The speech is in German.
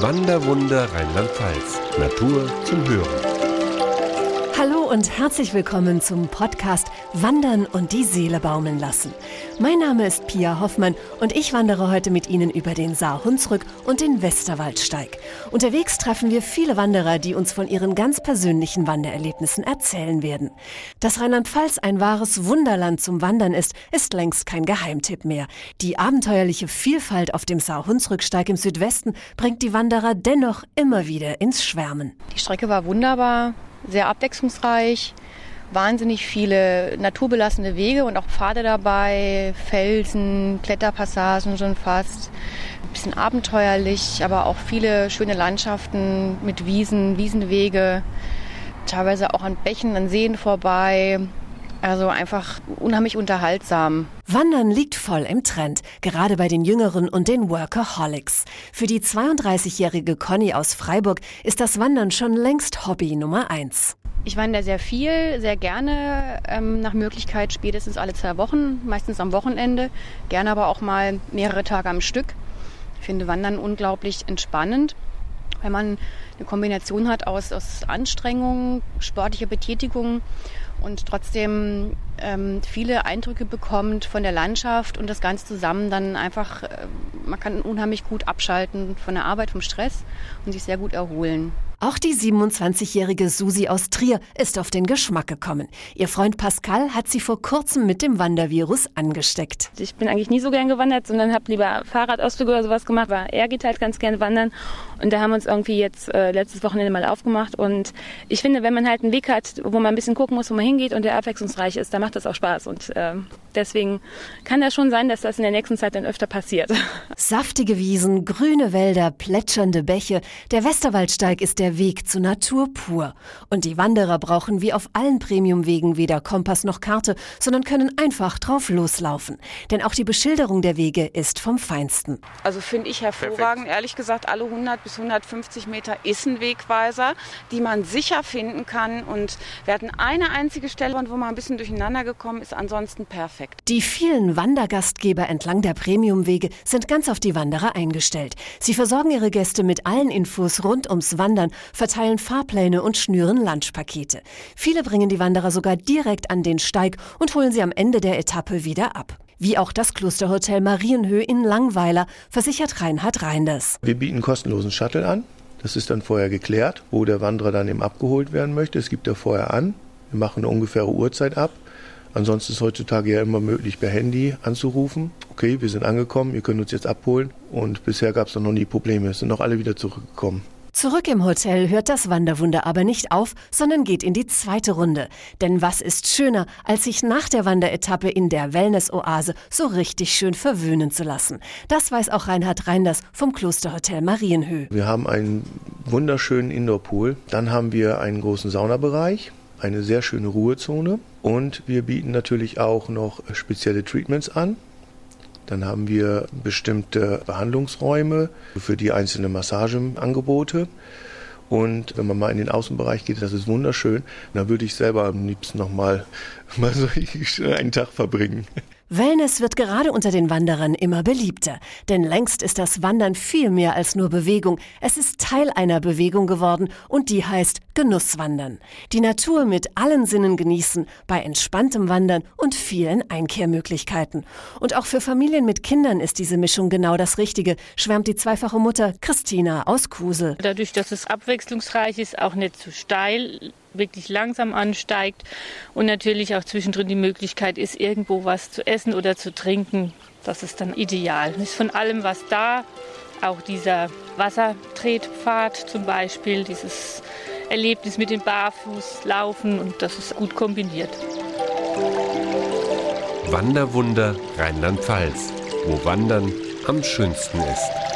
Wanderwunder Rheinland-Pfalz. Natur zum Hören. Hallo und herzlich willkommen zum Podcast Wandern und die Seele baumeln lassen. Mein Name ist Pia Hoffmann und ich wandere heute mit Ihnen über den Saar-Hunsrück und den Westerwaldsteig. Unterwegs treffen wir viele Wanderer, die uns von ihren ganz persönlichen Wandererlebnissen erzählen werden. Dass Rheinland-Pfalz ein wahres Wunderland zum Wandern ist, ist längst kein Geheimtipp mehr. Die abenteuerliche Vielfalt auf dem Saar-Hunsrücksteig im Südwesten bringt die Wanderer dennoch immer wieder ins Schwärmen. Die Strecke war wunderbar sehr abwechslungsreich, wahnsinnig viele naturbelassene Wege und auch Pfade dabei, Felsen, Kletterpassagen schon fast. Ein bisschen abenteuerlich, aber auch viele schöne Landschaften mit Wiesen, Wiesenwege, teilweise auch an Bächen, an Seen vorbei. Also einfach unheimlich unterhaltsam. Wandern liegt voll im Trend, gerade bei den Jüngeren und den Workaholics. Für die 32-jährige Conny aus Freiburg ist das Wandern schon längst Hobby Nummer eins. Ich wandere sehr viel, sehr gerne, ähm, nach Möglichkeit spätestens alle zwei Wochen, meistens am Wochenende, gerne aber auch mal mehrere Tage am Stück. Ich finde Wandern unglaublich entspannend, wenn man eine Kombination hat aus, aus Anstrengung, sportlicher Betätigung und trotzdem ähm, viele Eindrücke bekommt von der Landschaft und das Ganze zusammen dann einfach, äh, man kann unheimlich gut abschalten von der Arbeit, vom Stress und sich sehr gut erholen. Auch die 27-jährige Susi aus Trier ist auf den Geschmack gekommen. Ihr Freund Pascal hat sie vor kurzem mit dem Wandervirus angesteckt. Ich bin eigentlich nie so gern gewandert, sondern habe lieber Fahrradausflüge oder sowas gemacht. Aber er geht halt ganz gerne wandern und da haben wir uns irgendwie jetzt äh, letztes Wochenende mal aufgemacht. Und ich finde, wenn man halt einen Weg hat, wo man ein bisschen gucken muss, wo man hingeht und der abwechslungsreich ist, dann macht das auch Spaß. Und äh, deswegen kann das schon sein, dass das in der nächsten Zeit dann öfter passiert. Saftige Wiesen, grüne Wälder, plätschernde Bäche. Der Westerwaldsteig ist der Weg zur Natur pur. Und die Wanderer brauchen wie auf allen Premiumwegen weder Kompass noch Karte, sondern können einfach drauf loslaufen. Denn auch die Beschilderung der Wege ist vom Feinsten. Also finde ich hervorragend. Perfekt. Ehrlich gesagt, alle 100 bis 150 Meter ist ein Wegweiser, die man sicher finden kann. Und wir hatten eine einzige Stelle, wo man ein bisschen durcheinander gekommen ist. Ansonsten perfekt. Die vielen Wandergastgeber entlang der Premiumwege sind ganz auf die Wanderer eingestellt. Sie versorgen ihre Gäste mit allen Infos rund ums Wandern, verteilen Fahrpläne und schnüren Lunchpakete. Viele bringen die Wanderer sogar direkt an den Steig und holen sie am Ende der Etappe wieder ab. Wie auch das Klosterhotel Marienhöhe in Langweiler, versichert Reinhard Reinders. Wir bieten kostenlosen Shuttle an. Das ist dann vorher geklärt, wo der Wanderer dann eben abgeholt werden möchte. Es gibt er vorher an. Wir machen eine ungefähre Uhrzeit ab. Ansonsten ist heutzutage ja immer möglich, per Handy anzurufen. Okay, wir sind angekommen, ihr könnt uns jetzt abholen. Und bisher gab es noch nie Probleme. Es sind noch alle wieder zurückgekommen. Zurück im Hotel hört das Wanderwunder aber nicht auf, sondern geht in die zweite Runde. Denn was ist schöner, als sich nach der Wanderetappe in der Wellness-Oase so richtig schön verwöhnen zu lassen? Das weiß auch Reinhard Reinders vom Klosterhotel Marienhöhe. Wir haben einen wunderschönen Indoor-Pool. Dann haben wir einen großen Saunabereich eine sehr schöne Ruhezone und wir bieten natürlich auch noch spezielle Treatments an. Dann haben wir bestimmte Behandlungsräume für die einzelnen Massageangebote. Und wenn man mal in den Außenbereich geht, das ist wunderschön. Da würde ich selber am liebsten noch mal, mal so einen Tag verbringen. Wellness wird gerade unter den Wanderern immer beliebter, denn längst ist das Wandern viel mehr als nur Bewegung. Es ist Teil einer Bewegung geworden und die heißt Genusswandern. Die Natur mit allen Sinnen genießen, bei entspanntem Wandern und vielen Einkehrmöglichkeiten. Und auch für Familien mit Kindern ist diese Mischung genau das Richtige, schwärmt die zweifache Mutter Christina aus Kusel. Dadurch, dass es abwechslungsreich ist, auch nicht zu steil, wirklich langsam ansteigt und natürlich auch zwischendrin die Möglichkeit ist, irgendwo was zu essen oder zu trinken. Das ist dann ideal. Ist von allem was da. Auch dieser Wassertretpfad zum Beispiel, dieses Erlebnis mit dem Barfußlaufen und das ist gut kombiniert. Wanderwunder Rheinland-Pfalz, wo Wandern am schönsten ist.